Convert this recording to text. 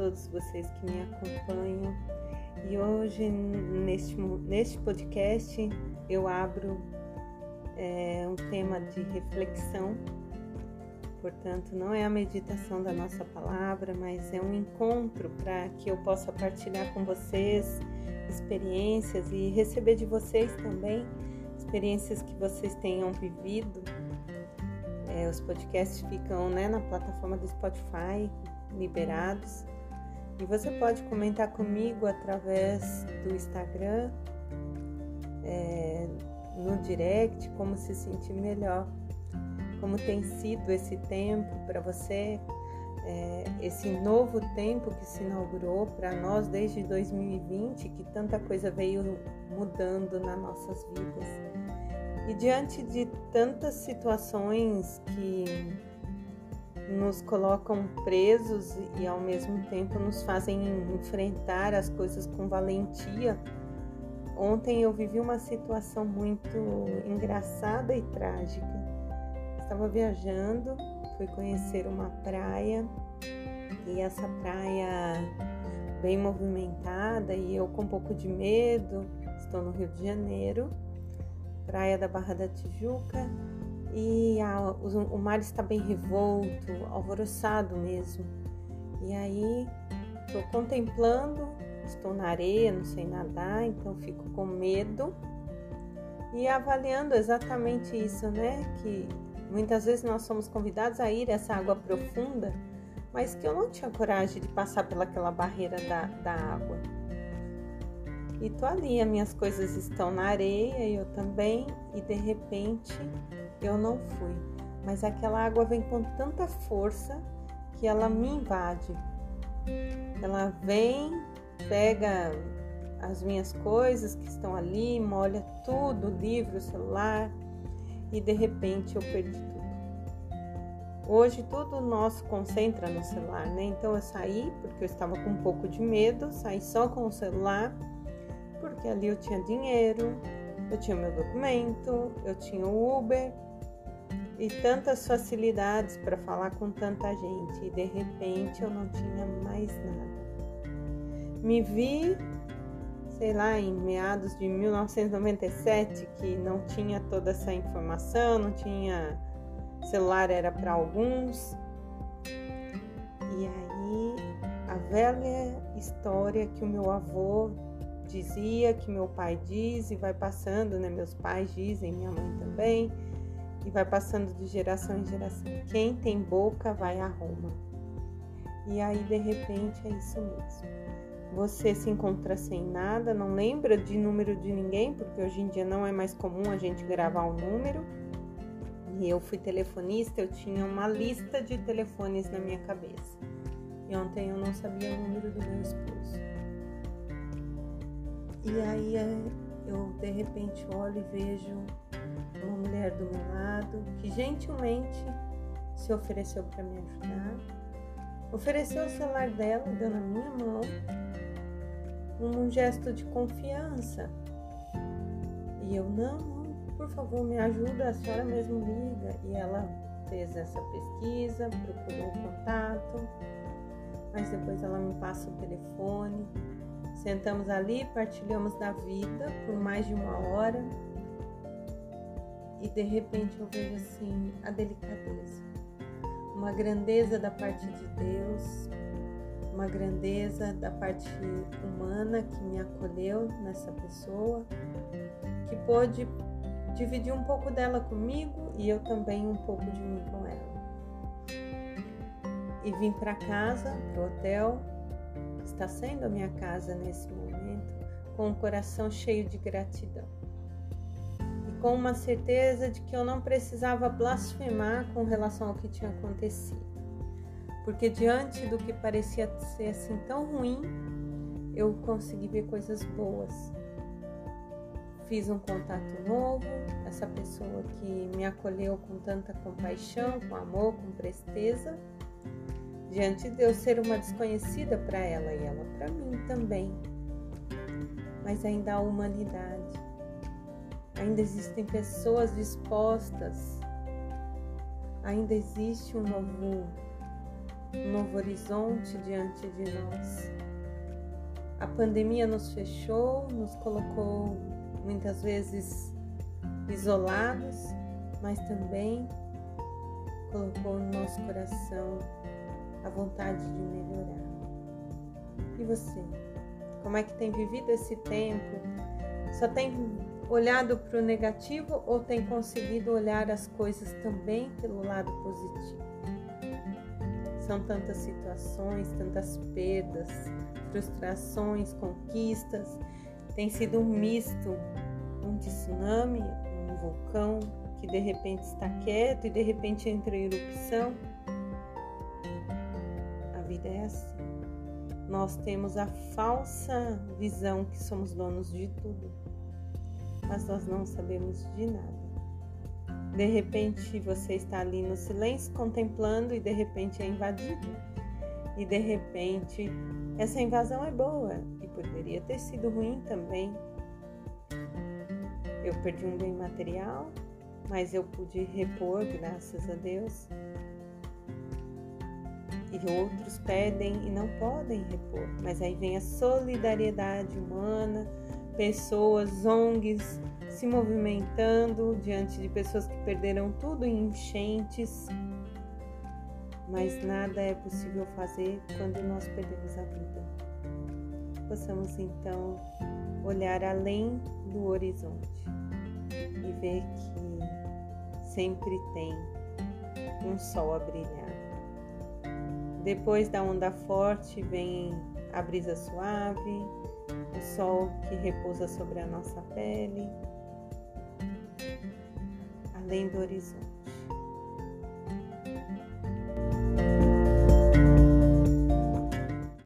todos vocês que me acompanham. E hoje, neste, neste podcast, eu abro é, um tema de reflexão. Portanto, não é a meditação da nossa palavra, mas é um encontro para que eu possa partilhar com vocês experiências e receber de vocês também experiências que vocês tenham vivido é, os podcasts ficam né, na plataforma do Spotify, liberados. E você pode comentar comigo através do Instagram, é, no direct, como se sentir melhor, como tem sido esse tempo para você, é, esse novo tempo que se inaugurou para nós desde 2020, que tanta coisa veio mudando nas nossas vidas. E diante de tantas situações que nos colocam presos e ao mesmo tempo nos fazem enfrentar as coisas com valentia, ontem eu vivi uma situação muito engraçada e trágica. Estava viajando, fui conhecer uma praia e essa praia bem movimentada e eu com um pouco de medo, estou no Rio de Janeiro praia da Barra da Tijuca e a, o, o mar está bem revolto, alvoroçado mesmo. E aí estou contemplando, estou na areia, não sei nadar, então fico com medo e avaliando exatamente isso, né? Que muitas vezes nós somos convidados a ir a essa água profunda, mas que eu não tinha coragem de passar pelaquela barreira da, da água. E tô ali, as minhas coisas estão na areia, eu também, e de repente eu não fui. Mas aquela água vem com tanta força que ela me invade. Ela vem, pega as minhas coisas que estão ali, molha tudo, o livro, o celular, e de repente eu perdi tudo. Hoje tudo nosso concentra no celular, né? Então eu saí porque eu estava com um pouco de medo, saí só com o celular porque ali eu tinha dinheiro, eu tinha meu documento, eu tinha o Uber e tantas facilidades para falar com tanta gente e de repente eu não tinha mais nada. Me vi, sei lá, em meados de 1997 que não tinha toda essa informação, não tinha celular era para alguns. E aí a velha história que o meu avô dizia, que meu pai diz e vai passando, né? Meus pais dizem, minha mãe também, e vai passando de geração em geração. Quem tem boca vai a Roma. E aí de repente é isso mesmo. Você se encontra sem nada, não lembra de número de ninguém, porque hoje em dia não é mais comum a gente gravar o um número. E eu fui telefonista, eu tinha uma lista de telefones na minha cabeça. E ontem eu não sabia o número do meu esposo. E aí é, eu de repente olho e vejo uma mulher do meu lado que gentilmente se ofereceu para me ajudar, ofereceu o celular dela, deu na minha mão, um gesto de confiança. E eu, não, por favor, me ajuda, a senhora mesmo liga. E ela fez essa pesquisa, procurou o contato, mas depois ela me passa o telefone Sentamos ali, partilhamos da vida por mais de uma hora e de repente eu vejo assim a delicadeza, uma grandeza da parte de Deus, uma grandeza da parte humana que me acolheu nessa pessoa, que pôde dividir um pouco dela comigo e eu também um pouco de mim com ela. E vim para casa, pro hotel, está sendo a minha casa nesse momento, com o coração cheio de gratidão. Com uma certeza de que eu não precisava blasfemar com relação ao que tinha acontecido. Porque diante do que parecia ser assim tão ruim, eu consegui ver coisas boas. Fiz um contato novo, essa pessoa que me acolheu com tanta compaixão, com amor, com presteza diante de eu ser uma desconhecida para ela e ela para mim também. Mas ainda há humanidade. Ainda existem pessoas dispostas. Ainda existe um novo um novo horizonte diante de nós. A pandemia nos fechou, nos colocou muitas vezes isolados, mas também colocou no nosso coração a vontade de melhorar. E você? Como é que tem vivido esse tempo? Só tem olhado para o negativo ou tem conseguido olhar as coisas também pelo lado positivo? São tantas situações, tantas perdas, frustrações, conquistas. Tem sido um misto, um tsunami, um vulcão que de repente está quieto e de repente entra em erupção. A vida é assim. Nós temos a falsa visão que somos donos de tudo, mas nós não sabemos de nada. De repente você está ali no silêncio contemplando e de repente é invadido. E de repente essa invasão é boa e poderia ter sido ruim também. Eu perdi um bem material, mas eu pude repor, graças a Deus. E outros pedem e não podem repor. Mas aí vem a solidariedade humana, pessoas, ONGs se movimentando diante de pessoas que perderam tudo em enchentes. Mas nada é possível fazer quando nós perdemos a vida. Possamos então olhar além do horizonte e ver que sempre tem um sol a brilhar. Depois da onda forte vem a brisa suave, sol que repousa sobre a nossa pele, além do horizonte.